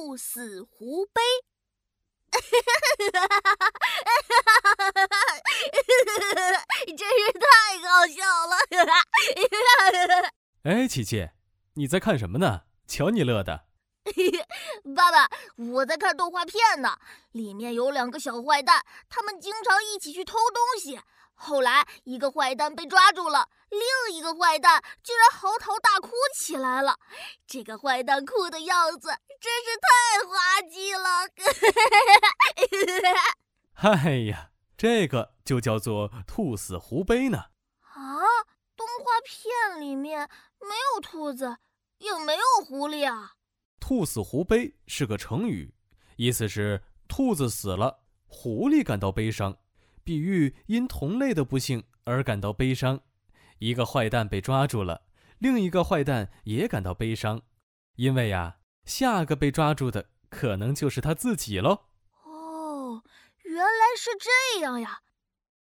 兔死狐悲。真是太搞笑了！哎，琪琪，你在看什么呢？瞧你乐的。爸爸，我在看动画片呢，里面有两个小坏蛋，他们经常一起去偷东西。后来一个坏蛋被抓住了，另一个坏蛋居然嚎啕大哭起来了。这个坏蛋哭的样子真是太滑稽了。哎呀，这个就叫做兔死狐悲呢。啊，动画片里面没有兔子，也没有狐狸啊。兔死狐悲是个成语，意思是兔子死了，狐狸感到悲伤，比喻因同类的不幸而感到悲伤。一个坏蛋被抓住了，另一个坏蛋也感到悲伤，因为呀，下个被抓住的可能就是他自己喽。哦，原来是这样呀。